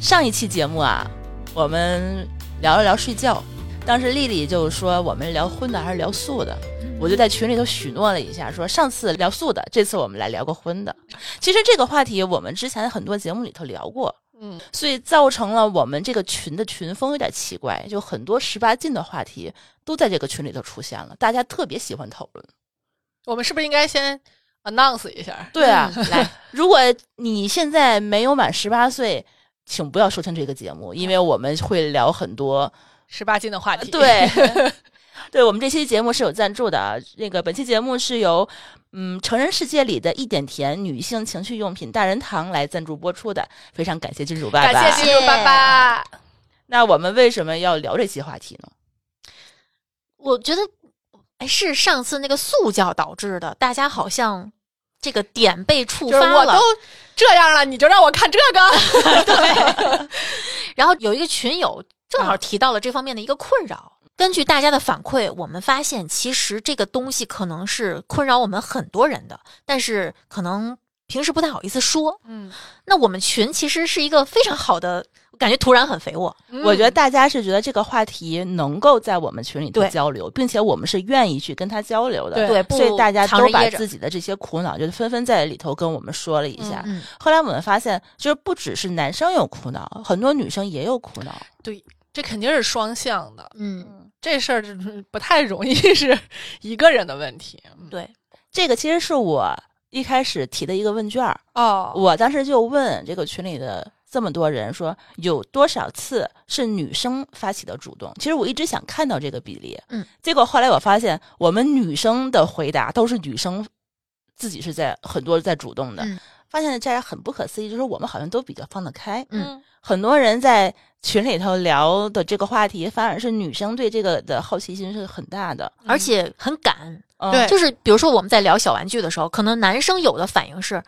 上一期节目啊，我们聊了聊睡觉，当时丽丽就说我们聊荤的还是聊素的，我就在群里头许诺了一下，说上次聊素的，这次我们来聊个荤的。其实这个话题我们之前很多节目里头聊过，嗯，所以造成了我们这个群的群风有点奇怪，就很多十八禁的话题都在这个群里头出现了，大家特别喜欢讨论。我们是不是应该先 announce 一下？对啊，来，如果你现在没有满十八岁，请不要收听这个节目，因为我们会聊很多。十八禁的话题。对，对我们这期节目是有赞助的啊。那个本期节目是由嗯成人世界里的一点甜女性情趣用品大人堂来赞助播出的，非常感谢金主爸爸。感谢金主爸爸。那我们为什么要聊这期话题呢？我觉得，哎，是上次那个塑教导致的，大家好像这个点被触发了。就是我都这样了，你就让我看这个？对。然后有一个群友正好提到了这方面的一个困扰。根据大家的反馈，我们发现其实这个东西可能是困扰我们很多人的，但是可能平时不太好意思说。嗯，那我们群其实是一个非常好的，感觉土壤很肥沃。我觉得大家是觉得这个话题能够在我们群里头对交流，并且我们是愿意去跟他交流的。对所以大家都把自己的这些苦恼，就纷纷在里头跟我们说了一下。嗯，后来我们发现，就是不只是男生有苦恼，很多女生也有苦恼。对，这肯定是双向的。嗯，这事儿就是不太容易是一个人的问题。嗯对，这个其实是我一开始提的一个问卷儿，哦，我当时就问这个群里的这么多人说，有多少次是女生发起的主动？其实我一直想看到这个比例，嗯，结果后来我发现，我们女生的回答都是女生自己是在很多在主动的，嗯。发现这样很不可思议，就是我们好像都比较放得开，嗯。很多人在群里头聊的这个话题，反而是女生对这个的好奇心是很大的。而且很敢。嗯。对。就是比如说我们在聊小玩具的时候，可能男生有的反应是，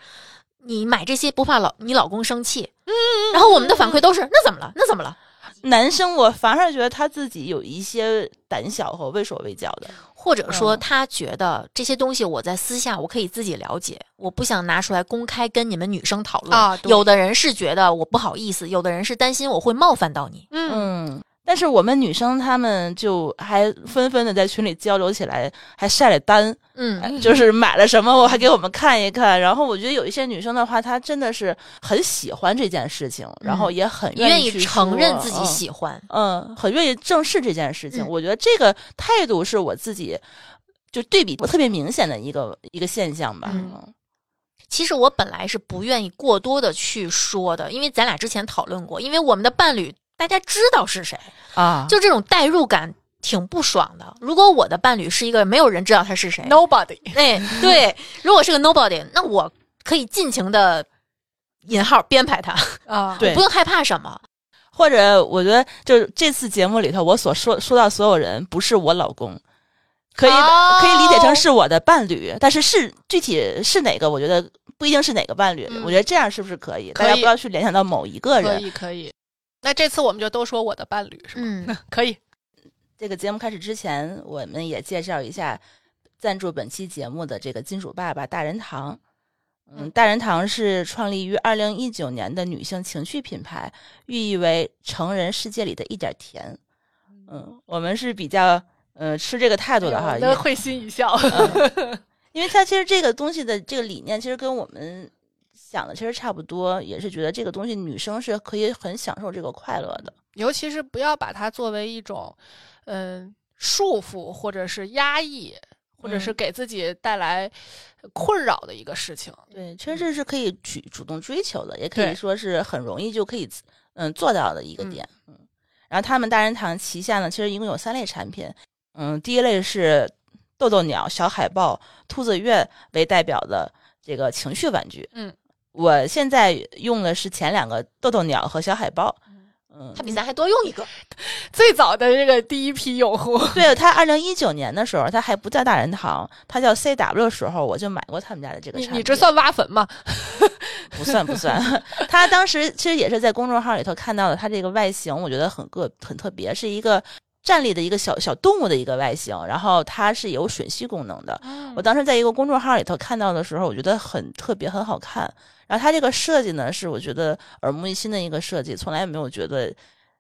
你买这些不怕老你老公生气，嗯，然后我们的反馈都是那怎么了？那怎么了？男生我反而觉得他自己有一些胆小和畏手畏脚的。或者说嗯他觉得这些东西我在私下我可以自己了解，我不想拿出来公开跟你们女生讨论。啊有的人是觉得我不好意思，有的人是担心我会冒犯到你。嗯，嗯，但是我们女生她们就还纷纷的在群里交流起来，还晒了单，嗯，就是买了什么，我还给我们看一看。然后我觉得有一些女生的话，她真的是很喜欢这件事情，然后也很愿意意承认自己喜欢。嗯，嗯，很愿意正视这件事情。嗯我觉得这个态度是我自己就对比我特别明显的一个一个现象吧。嗯嗯其实我本来是不愿意过多的去说的，因为咱俩之前讨论过，因为我们的伴侣大家知道是谁，啊，就这种代入感挺不爽的。如果我的伴侣是一个没有人知道他是谁，Nobody，哎，对，如果是个 nobody，那我可以尽情的引号编排他，啊，对不用害怕什么。或者我觉得就是这次节目里头，我所说说到所有人不是我老公，可以、哦可以理解成是我的伴侣，但是是具体是哪个，我觉得不一定是哪个伴侣。嗯我觉得这样是不是可以？可以大家不要去联想到某一个人可人。以可以。那这次我们就都说我的伴侣是吗？嗯，可以。这个节目开始之前，我们也介绍一下赞助本期节目的这个金主爸爸大人堂。嗯，嗯大人堂是创立于二零一九年的女性情趣品牌，寓意为成人世界里的一点甜。嗯，我们是比较呃吃这个态度的哈，因为会心一笑。嗯因为它其实这个东西的这个理念，其实跟我们想的其实差不多，也是觉得这个东西女生是可以很享受这个快乐的。尤其是不要把它作为一种，嗯、束缚或者是压抑，或者是嗯给自己带来困扰的一个事情。对，其实这是可以去主动追求的，也可以说是很容易就可以嗯做到的一个嗯点。嗯，然后他们大人堂旗下呢，其实一共有三类产品。嗯，第一类是豆豆鸟、小海豹、兔子月为代表的这个情绪玩具。嗯，我现在用的是前两个豆豆鸟和小海豹。嗯他，比咱还多用一个。最早的这个第一批用户，对他二零一九年的时候，他还不叫大人堂，他叫 CW 的时候，我就买过他们家的这个产品。你你这算挖坟吗？不 算不算，他 当时其实也是在公众号里头看到的，他这个外形我觉得很个很特别，是一个站立的一个小小动物的一个外形，然后它是有吮吸功能的。嗯我当时在一个公众号里头看到的时候，我觉得很特别，很好看。然后它这个设计呢，是我觉得耳目一新的一个设计，从来没有觉得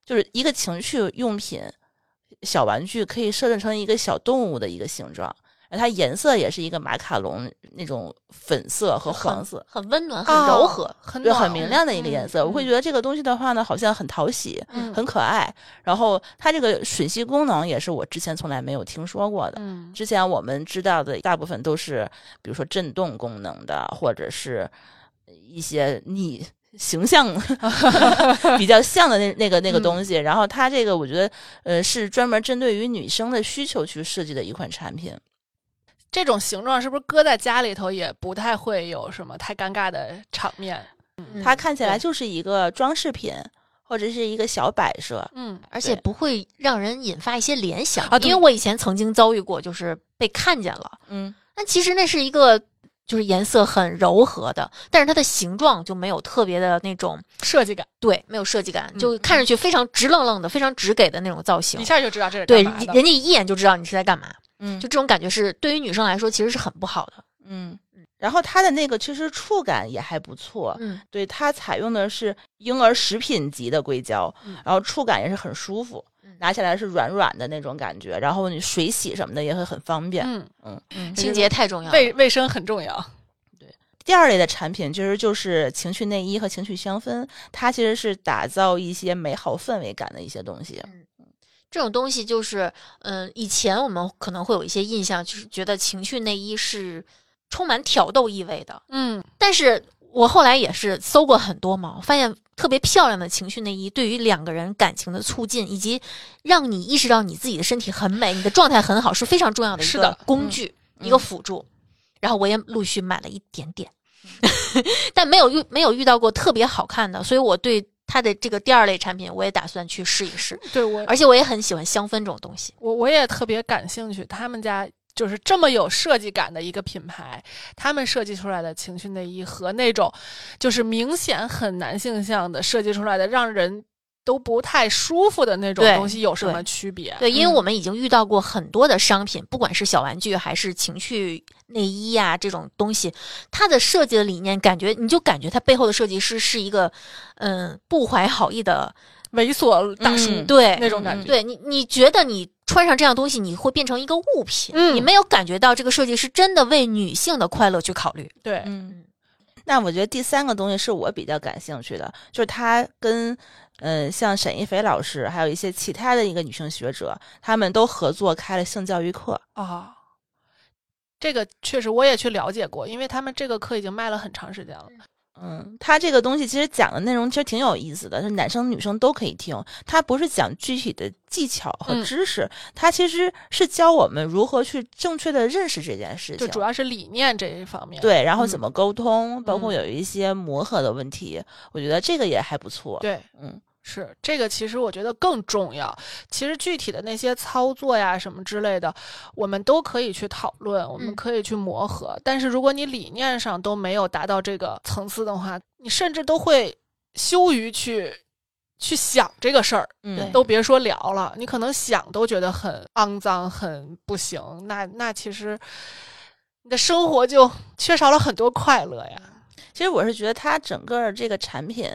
就是一个情趣用品小玩具可以设置成一个小动物的一个形状。然后它颜色也是一个马卡龙那种粉色和黄色，很温暖，很柔和。哦很很明亮的一个颜色。嗯我会觉得这个东西的话呢，好像很讨喜，嗯很可爱。然后它这个吮吸功能也是我之前从来没有听说过的。嗯之前我们知道的大部分都是，比如说震动功能的，或者是一些你形象 比较像的那那个那个东西。然后它这个我觉得，呃，是专门针对于女生的需求去设计的一款产品。这种形状是不是搁在家里头也不太会有什么太尴尬的场面？嗯它看起来就是一个装饰品，或者是一个小摆设。嗯而且不会让人引发一些联想啊因为我以前曾经遭遇过，就是被看见了，嗯，但其实那是一个就是颜色很柔和的，但是它的形状就没有特别的那种设计感，对，没有设计感，嗯就看上去非常直愣愣的，非常直给的那种造型一。下就知道这是对，人家一眼就知道你是在干嘛，嗯就这种感觉是对于女生来说其实是很不好的。嗯，然后它的那个其实触感也还不错，嗯，对，它采用的是婴儿食品级的硅胶，嗯然后触感也是很舒服嗯，拿起来是软软的那种感觉，然后你水洗什么的也会很方便。嗯，嗯嗯。清洁太重要。卫卫生很重要。对第二类的产品其实就是情趣内衣和情趣香氛，它其实是打造一些美好氛围感的一些东西。这种东西就是，嗯，以前我们可能会有一些印象，就是觉得情趣内衣是充满挑逗意味的。嗯但是我后来也是搜过很多嘛，发现特别漂亮的情趣内衣对于两个人感情的促进，以及让你意识到你自己的身体很美，你的状态很好，是非常重要的一个工具，嗯一个辅助。然后我也陆续买了一点点，但没有遇没有遇到过特别好看的，所以我对它的这个第二类产品，我也打算去试一试。对我而且我也很喜欢香氛这种东西。我我也特别感兴趣，他们家就是这么有设计感的一个品牌，他们设计出来的情趣内衣和那种就是明显很男性向的设计出来的，让人都不太舒服的那种东西有什么区别？对，因为嗯我们已经遇到过很多的商品，不管是小玩具还是情趣内衣呀、这种东西，它的设计的理念，感觉你就感觉它背后的设计师是一个嗯不怀好意的，猥琐大叔、嗯对嗯那种感觉。对你你觉得你穿上这样东西，你会变成一个物品，嗯你没有感觉到这个设计师真的为女性的快乐去考虑。对，嗯，那我觉得第三个东西是我比较感兴趣的，就是他跟嗯、呃像沈一菲老师，还有一些其他的一个女性学者，他们都合作开了性教育课。啊，这个确实我也去了解过，因为他们这个课已经卖了很长时间了。嗯，它这个东西其实讲的内容其实挺有意思的，是男生女生都可以听。它不是讲具体的技巧和嗯知识，它其实是教我们如何去正确的认识这件事情。就主要是理念这一方面。，对，然后怎嗯么沟通，包括嗯有一些磨合的问题，我觉得这个也还不错。对，嗯，是这个，其实我觉得更重要。其实具体的那些操作呀什么之类的，我们都可以去讨论，我们嗯可以去磨合。但是如果你理念上都没有达到这个层次的话，你甚至都会羞于去去想这个事儿，嗯都别说聊了，你可能想都觉得很肮脏、很不行。那那其实你的生活就缺少了很多快乐呀。其实我是觉得它整个这个产品，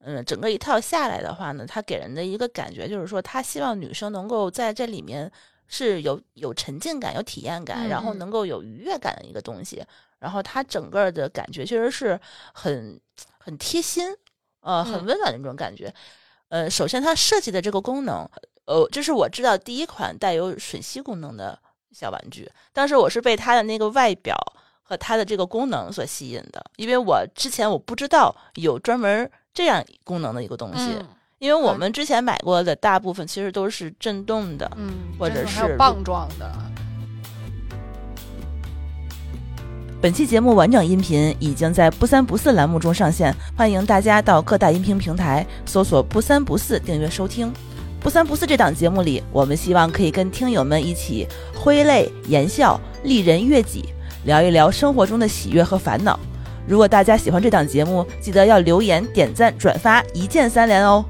嗯，整个一套下来的话呢，它给人的一个感觉就是说，他希望女生能够在这里面是有有沉浸感、有体验感，然后嗯能够有愉悦感的一个东西。然后他整个的感觉确实是很很贴心，呃，很嗯温暖的那种感觉。呃，首先它设计的这个功能，呃，这是我知道第一款带有吮吸功能的小玩具。当时我是被它的那个外表和它的这个功能所吸引的，因为我之前我不知道有专门这样功能的一个东西，嗯因为我嗯们之前买过的大部分其实都是震动的。嗯，或者是棒状的。本期节目完整音频已经在不三不四栏目中上线，欢迎大家到各大音频平台搜索“不三不四”订阅收听。不三不四这档节目里，我们希望可以跟听友们一起挥泪言笑，利人悦己，聊一聊生活中的喜悦和烦恼。如果大家喜欢这档节目，记得要留言、点赞、转发，一键三连哦。